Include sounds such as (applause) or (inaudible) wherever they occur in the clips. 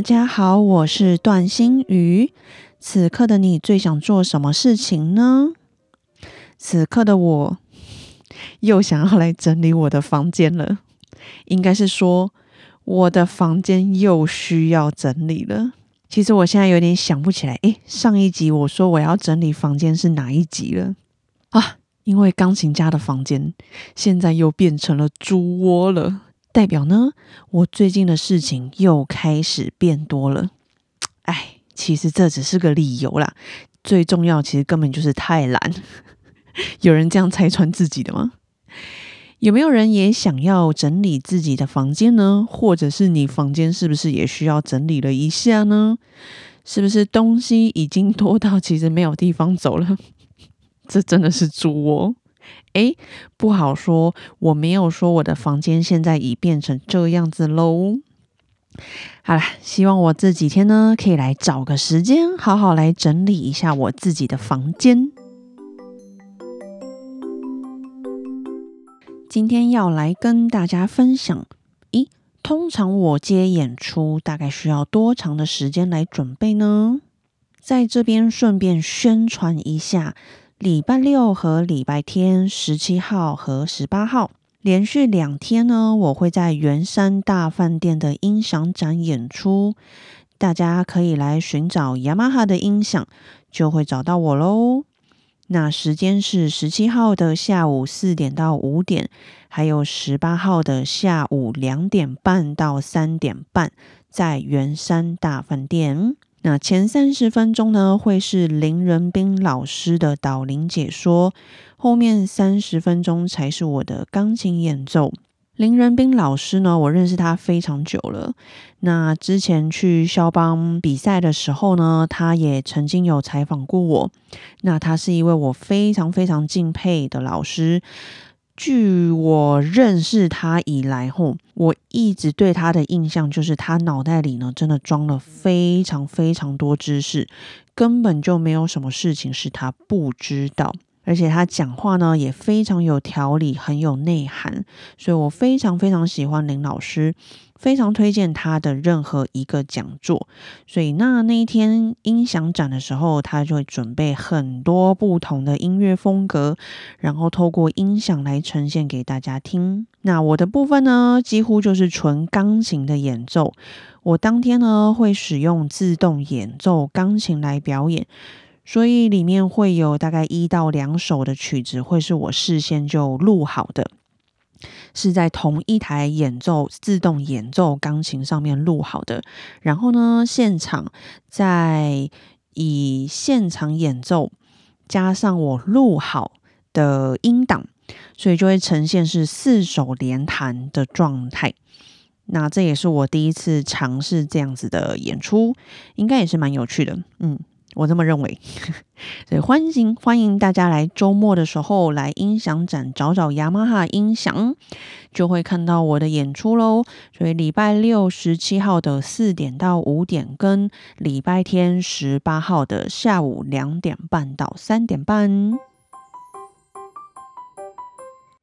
大家好，我是段心瑜。此刻的你最想做什么事情呢？此刻的我 (laughs) 又想要来整理我的房间了，应该是说我的房间又需要整理了。其实我现在有点想不起来，诶，上一集我说我要整理房间是哪一集了啊？因为钢琴家的房间现在又变成了猪窝了。代表呢，我最近的事情又开始变多了。哎，其实这只是个理由啦，最重要其实根本就是太懒。(laughs) 有人这样拆穿自己的吗？有没有人也想要整理自己的房间呢？或者是你房间是不是也需要整理了一下呢？是不是东西已经多到其实没有地方走了？(laughs) 这真的是猪窝。哎，不好说，我没有说我的房间现在已变成这样子喽。好了，希望我这几天呢，可以来找个时间，好好来整理一下我自己的房间。今天要来跟大家分享，咦，通常我接演出大概需要多长的时间来准备呢？在这边顺便宣传一下。礼拜六和礼拜天，十七号和十八号，连续两天呢，我会在圆山大饭店的音响展演出。大家可以来寻找雅马哈的音响，就会找到我喽。那时间是十七号的下午四点到五点，还有十八号的下午两点半到三点半，在圆山大饭店。那前三十分钟呢，会是林仁斌老师的导聆解说，后面三十分钟才是我的钢琴演奏。林仁斌老师呢，我认识他非常久了。那之前去肖邦比赛的时候呢，他也曾经有采访过我。那他是一位我非常非常敬佩的老师。据我认识他以来，后我一直对他的印象就是他脑袋里呢，真的装了非常非常多知识，根本就没有什么事情是他不知道。而且他讲话呢也非常有条理，很有内涵，所以我非常非常喜欢林老师，非常推荐他的任何一个讲座。所以那那一天音响展的时候，他就会准备很多不同的音乐风格，然后透过音响来呈现给大家听。那我的部分呢，几乎就是纯钢琴的演奏。我当天呢会使用自动演奏钢琴来表演。所以里面会有大概一到两首的曲子，会是我事先就录好的，是在同一台演奏自动演奏钢琴上面录好的。然后呢，现场再以现场演奏加上我录好的音档，所以就会呈现是四手连弹的状态。那这也是我第一次尝试这样子的演出，应该也是蛮有趣的，嗯。我这么认为，(laughs) 所以欢迎欢迎大家来周末的时候来音响展找找雅马哈音响，就会看到我的演出喽。所以礼拜六十七号的四点到五点，跟礼拜天十八号的下午两点半到三点半。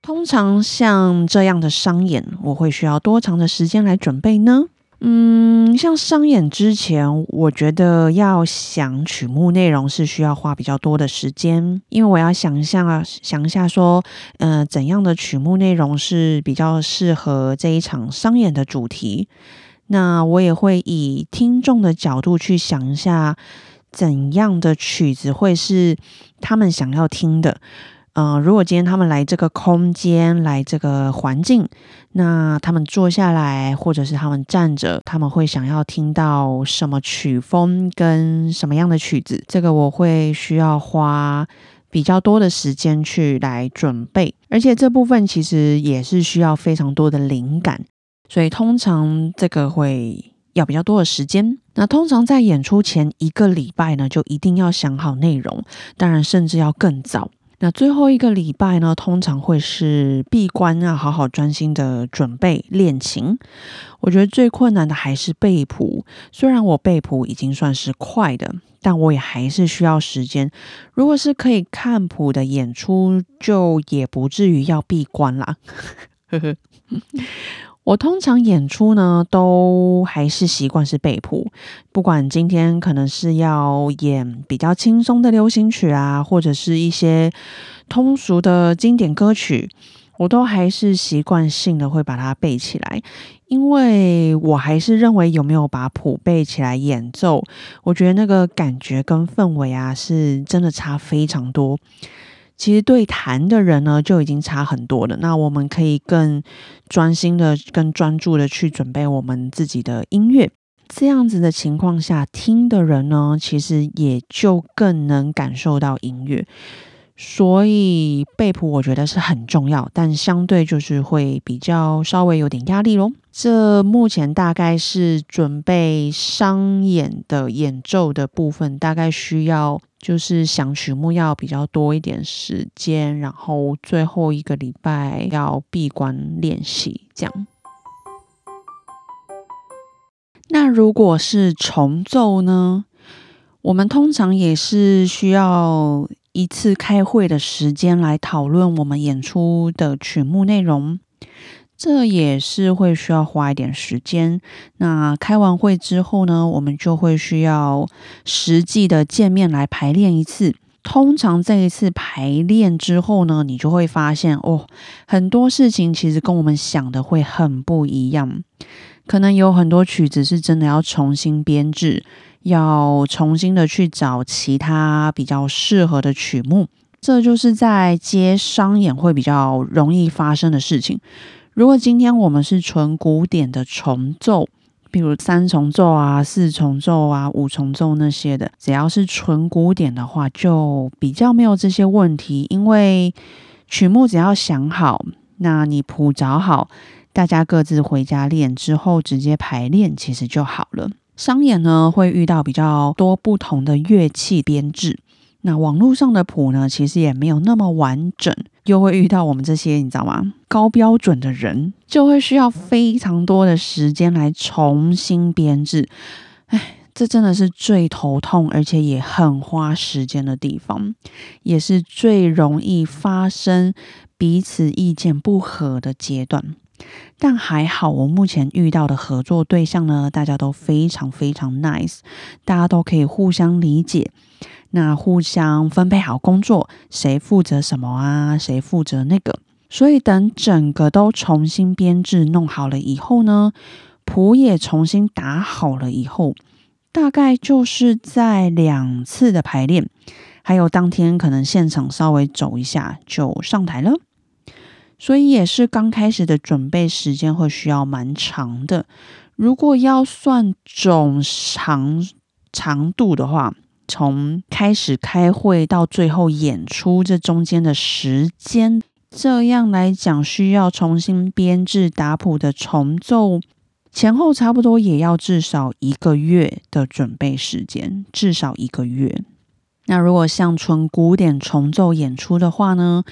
通常像这样的商演，我会需要多长的时间来准备呢？嗯，像商演之前，我觉得要想曲目内容是需要花比较多的时间，因为我要想象啊，想一下说，呃，怎样的曲目内容是比较适合这一场商演的主题。那我也会以听众的角度去想一下，怎样的曲子会是他们想要听的。嗯，如果今天他们来这个空间，来这个环境，那他们坐下来，或者是他们站着，他们会想要听到什么曲风跟什么样的曲子？这个我会需要花比较多的时间去来准备，而且这部分其实也是需要非常多的灵感，所以通常这个会。要比较多的时间。那通常在演出前一个礼拜呢，就一定要想好内容，当然甚至要更早。那最后一个礼拜呢，通常会是闭关啊，好好专心的准备练琴。我觉得最困难的还是背谱，虽然我背谱已经算是快的，但我也还是需要时间。如果是可以看谱的演出，就也不至于要闭关啦。呵呵。我通常演出呢，都还是习惯是背谱，不管今天可能是要演比较轻松的流行曲啊，或者是一些通俗的经典歌曲，我都还是习惯性的会把它背起来，因为我还是认为有没有把谱背起来演奏，我觉得那个感觉跟氛围啊，是真的差非常多。其实对弹的人呢，就已经差很多了。那我们可以更专心的、更专注的去准备我们自己的音乐。这样子的情况下，听的人呢，其实也就更能感受到音乐。所以背谱我觉得是很重要，但相对就是会比较稍微有点压力咯。这目前大概是准备商演的演奏的部分，大概需要就是想曲目要比较多一点时间，然后最后一个礼拜要闭关练习这样。那如果是重奏呢？我们通常也是需要。一次开会的时间来讨论我们演出的曲目内容，这也是会需要花一点时间。那开完会之后呢，我们就会需要实际的见面来排练一次。通常这一次排练之后呢，你就会发现哦，很多事情其实跟我们想的会很不一样。可能有很多曲子是真的要重新编制。要重新的去找其他比较适合的曲目，这就是在接商演会比较容易发生的事情。如果今天我们是纯古典的重奏，比如三重奏啊、四重奏啊、五重奏那些的，只要是纯古典的话，就比较没有这些问题，因为曲目只要想好，那你谱找好，大家各自回家练之后，直接排练其实就好了。商演呢会遇到比较多不同的乐器编制，那网络上的谱呢其实也没有那么完整，又会遇到我们这些你知道吗？高标准的人就会需要非常多的时间来重新编制，哎，这真的是最头痛，而且也很花时间的地方，也是最容易发生彼此意见不合的阶段。但还好，我目前遇到的合作对象呢，大家都非常非常 nice，大家都可以互相理解，那互相分配好工作，谁负责什么啊，谁负责那个。所以等整个都重新编制弄好了以后呢，谱也重新打好了以后，大概就是在两次的排练，还有当天可能现场稍微走一下就上台了。所以也是刚开始的准备时间会需要蛮长的。如果要算总长长度的话，从开始开会到最后演出这中间的时间，这样来讲，需要重新编制打谱的重奏，前后差不多也要至少一个月的准备时间，至少一个月。那如果像纯古典重奏演出的话呢？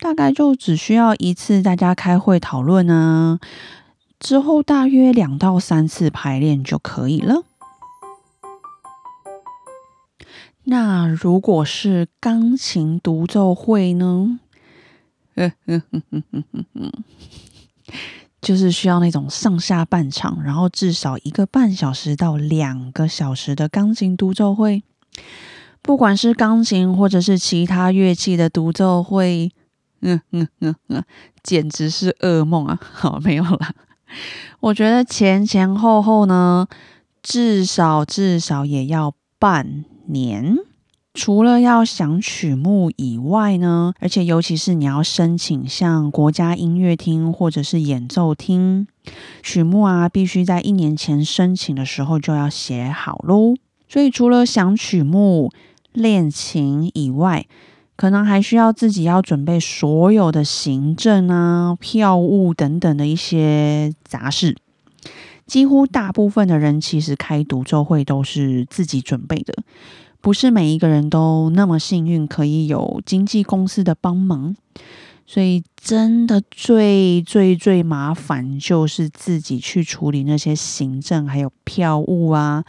大概就只需要一次大家开会讨论啊，之后大约两到三次排练就可以了。那如果是钢琴独奏会呢？就是需要那种上下半场，然后至少一个半小时到两个小时的钢琴独奏会。不管是钢琴或者是其他乐器的独奏会。嗯嗯嗯嗯，简直是噩梦啊！(laughs) 好，没有啦。我觉得前前后后呢，至少至少也要半年。除了要想曲目以外呢，而且尤其是你要申请像国家音乐厅或者是演奏厅曲目啊，必须在一年前申请的时候就要写好喽。所以除了想曲目、练琴以外，可能还需要自己要准备所有的行政啊、票务等等的一些杂事，几乎大部分的人其实开独奏会都是自己准备的，不是每一个人都那么幸运可以有经纪公司的帮忙。所以，真的最最最麻烦就是自己去处理那些行政，还有票务啊，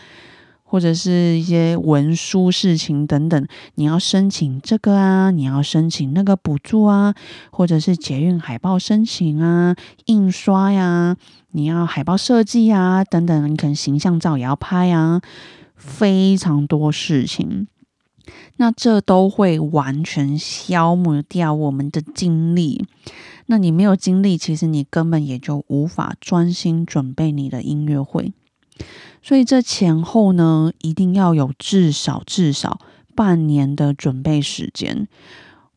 或者是一些文书事情等等。你要申请这个啊，你要申请那个补助啊，或者是捷运海报申请啊、印刷呀，你要海报设计啊等等，你可能形象照也要拍啊，非常多事情。那这都会完全消磨掉我们的精力。那你没有精力，其实你根本也就无法专心准备你的音乐会。所以这前后呢，一定要有至少至少半年的准备时间。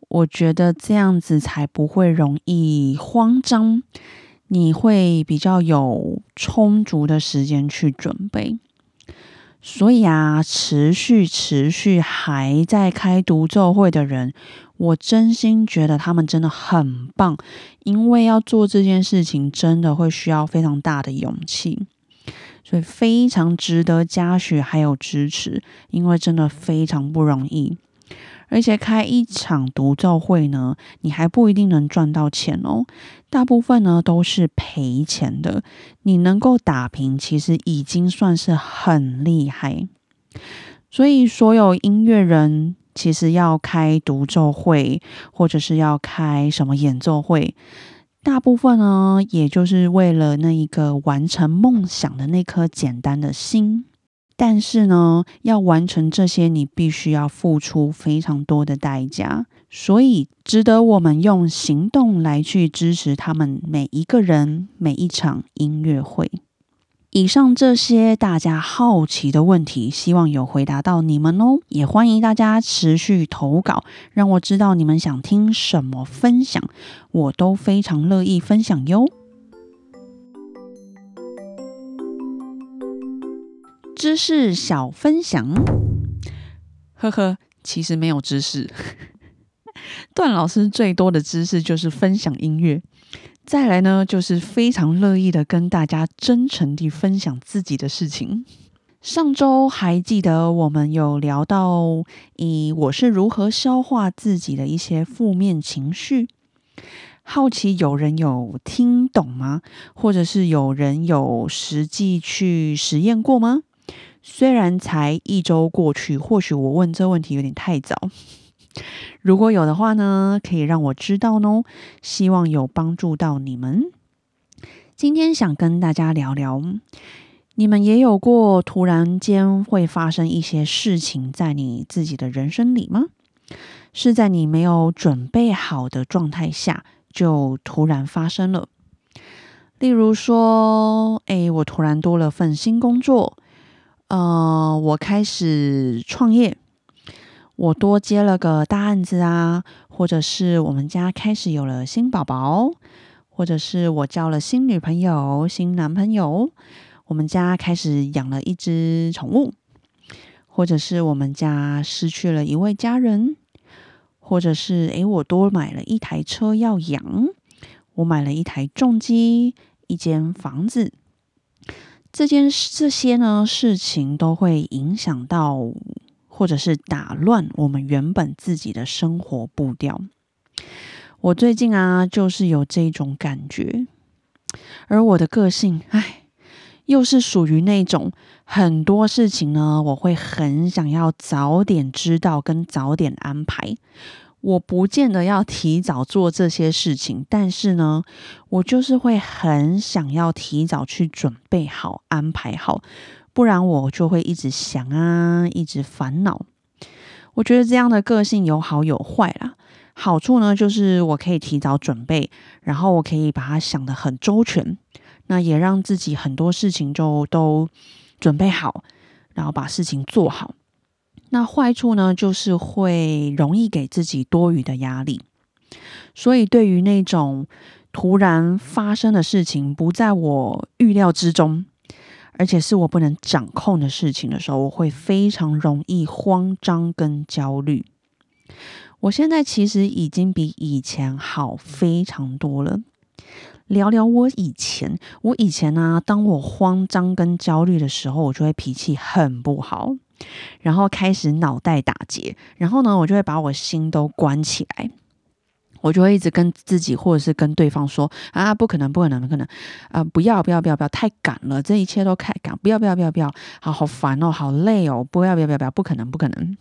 我觉得这样子才不会容易慌张，你会比较有充足的时间去准备。所以啊，持续持续还在开独奏会的人，我真心觉得他们真的很棒，因为要做这件事情，真的会需要非常大的勇气，所以非常值得嘉许还有支持，因为真的非常不容易。而且开一场独奏会呢，你还不一定能赚到钱哦。大部分呢都是赔钱的。你能够打平，其实已经算是很厉害。所以，所有音乐人其实要开独奏会，或者是要开什么演奏会，大部分呢，也就是为了那一个完成梦想的那颗简单的心。但是呢，要完成这些，你必须要付出非常多的代价，所以值得我们用行动来去支持他们每一个人每一场音乐会。以上这些大家好奇的问题，希望有回答到你们哦。也欢迎大家持续投稿，让我知道你们想听什么分享，我都非常乐意分享哟。知识小分享，呵呵，其实没有知识。(laughs) 段老师最多的知识就是分享音乐，再来呢就是非常乐意的跟大家真诚地分享自己的事情。上周还记得我们有聊到，以我是如何消化自己的一些负面情绪。好奇有人有听懂吗？或者是有人有实际去实验过吗？虽然才一周过去，或许我问这问题有点太早。如果有的话呢，可以让我知道哦。希望有帮助到你们。今天想跟大家聊聊，你们也有过突然间会发生一些事情在你自己的人生里吗？是在你没有准备好的状态下就突然发生了。例如说，哎，我突然多了份新工作。呃，我开始创业，我多接了个大案子啊，或者是我们家开始有了新宝宝，或者是我交了新女朋友、新男朋友，我们家开始养了一只宠物，或者是我们家失去了一位家人，或者是诶，我多买了一台车要养，我买了一台重机，一间房子。这件这些呢事情都会影响到，或者是打乱我们原本自己的生活步调。我最近啊，就是有这种感觉，而我的个性，唉，又是属于那种很多事情呢，我会很想要早点知道跟早点安排。我不见得要提早做这些事情，但是呢，我就是会很想要提早去准备好、安排好，不然我就会一直想啊，一直烦恼。我觉得这样的个性有好有坏啦。好处呢，就是我可以提早准备，然后我可以把它想得很周全，那也让自己很多事情就都准备好，然后把事情做好。那坏处呢，就是会容易给自己多余的压力，所以对于那种突然发生的事情，不在我预料之中，而且是我不能掌控的事情的时候，我会非常容易慌张跟焦虑。我现在其实已经比以前好非常多了。聊聊我以前，我以前呢，当我慌张跟焦虑的时候，我就会脾气很不好，然后开始脑袋打结，然后呢，我就会把我心都关起来。我就会一直跟自己或者是跟对方说啊，不可能，不可能，不可能，啊，不要，不要，不要，不要，太赶了，这一切都太赶，不要，不要，不要，不要，好好烦哦，好累哦，不要，不要，不要，不要，不可能，不可能。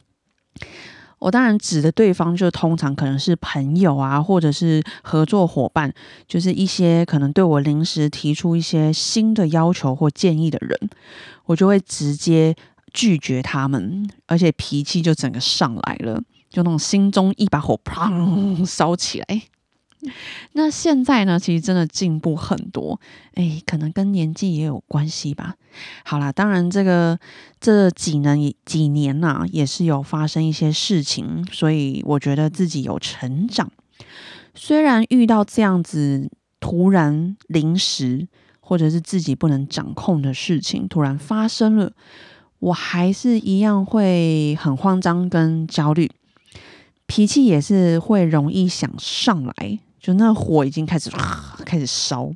我当然指的对方，就通常可能是朋友啊，或者是合作伙伴，就是一些可能对我临时提出一些新的要求或建议的人，我就会直接拒绝他们，而且脾气就整个上来了。就那种心中一把火，砰烧起来。那现在呢，其实真的进步很多，哎，可能跟年纪也有关系吧。好啦，当然这个这几年几年呐，也是有发生一些事情，所以我觉得自己有成长。虽然遇到这样子突然临时或者是自己不能掌控的事情突然发生了，我还是一样会很慌张跟焦虑。脾气也是会容易想上来，就那火已经开始 (sniffs) 开始烧。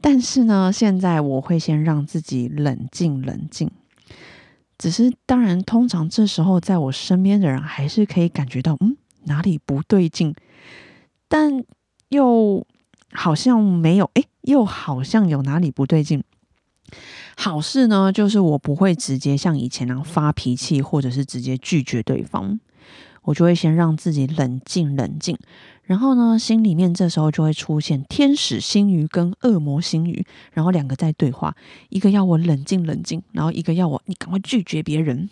但是呢，现在我会先让自己冷静冷静。只是当然，通常这时候在我身边的人还是可以感觉到，嗯，哪里不对劲，但又好像没有，哎，又好像有哪里不对劲。好事呢，就是我不会直接像以前那样发脾气，或者是直接拒绝对方。我就会先让自己冷静冷静，然后呢，心里面这时候就会出现天使心语跟恶魔心语，然后两个在对话，一个要我冷静冷静，然后一个要我你赶快拒绝别人。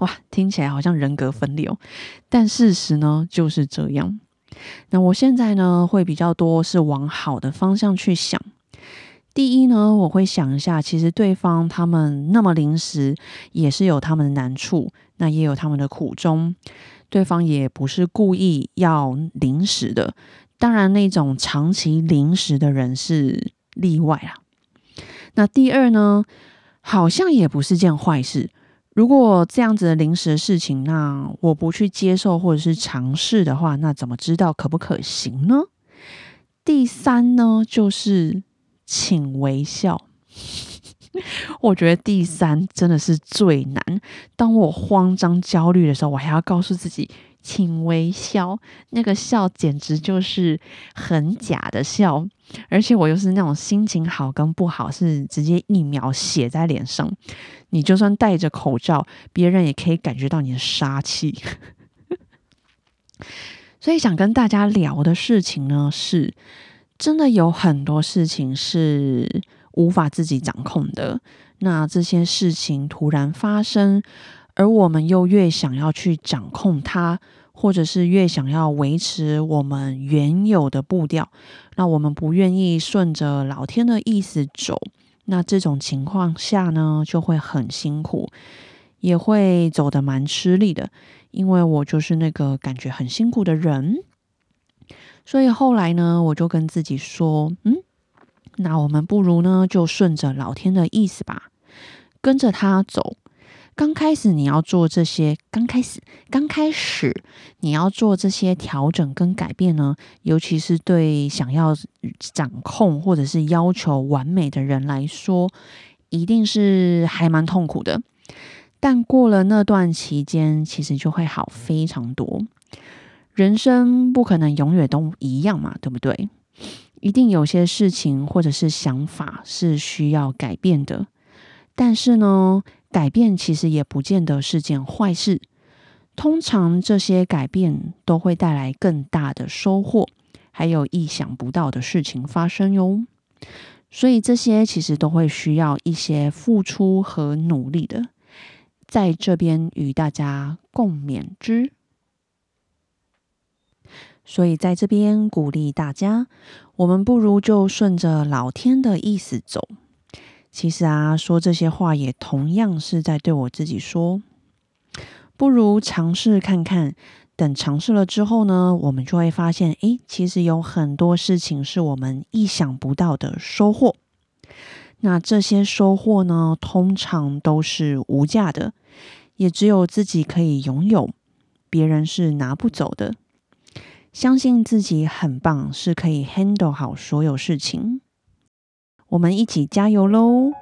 哇，听起来好像人格分裂哦，但事实呢就是这样。那我现在呢会比较多是往好的方向去想。第一呢，我会想一下，其实对方他们那么临时，也是有他们的难处，那也有他们的苦衷。对方也不是故意要临时的，当然那种长期临时的人是例外啦。那第二呢，好像也不是件坏事。如果这样子的临时的事情，那我不去接受或者是尝试的话，那怎么知道可不可行呢？第三呢，就是请微笑。(laughs) 我觉得第三真的是最难。当我慌张、焦虑的时候，我还要告诉自己，请微笑。那个笑简直就是很假的笑，而且我又是那种心情好跟不好是直接一秒写在脸上。你就算戴着口罩，别人也可以感觉到你的杀气。所以想跟大家聊的事情呢，是真的有很多事情是。无法自己掌控的，那这些事情突然发生，而我们又越想要去掌控它，或者是越想要维持我们原有的步调，那我们不愿意顺着老天的意思走，那这种情况下呢，就会很辛苦，也会走得蛮吃力的，因为我就是那个感觉很辛苦的人，所以后来呢，我就跟自己说，嗯。那我们不如呢，就顺着老天的意思吧，跟着他走。刚开始你要做这些，刚开始刚开始你要做这些调整跟改变呢，尤其是对想要掌控或者是要求完美的人来说，一定是还蛮痛苦的。但过了那段期间，其实就会好非常多。人生不可能永远都一样嘛，对不对？一定有些事情或者是想法是需要改变的，但是呢，改变其实也不见得是件坏事。通常这些改变都会带来更大的收获，还有意想不到的事情发生哟。所以这些其实都会需要一些付出和努力的，在这边与大家共勉之。所以在这边鼓励大家，我们不如就顺着老天的意思走。其实啊，说这些话也同样是在对我自己说，不如尝试看看。等尝试了之后呢，我们就会发现，诶，其实有很多事情是我们意想不到的收获。那这些收获呢，通常都是无价的，也只有自己可以拥有，别人是拿不走的。相信自己很棒，是可以 handle 好所有事情。我们一起加油喽！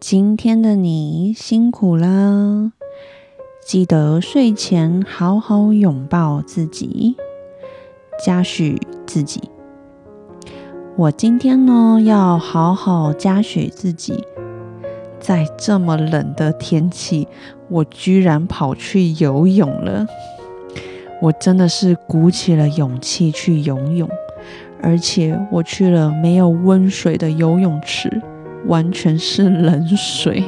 今天的你辛苦啦！记得睡前好好拥抱自己，嘉许自己。我今天呢，要好好嘉许自己。在这么冷的天气，我居然跑去游泳了。我真的是鼓起了勇气去游泳，而且我去了没有温水的游泳池。完全是冷水。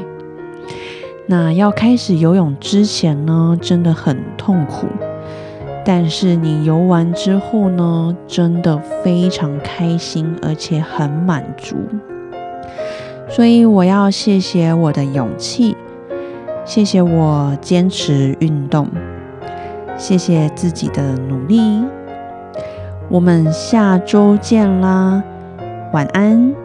那要开始游泳之前呢，真的很痛苦。但是你游完之后呢，真的非常开心，而且很满足。所以我要谢谢我的勇气，谢谢我坚持运动，谢谢自己的努力。我们下周见啦，晚安。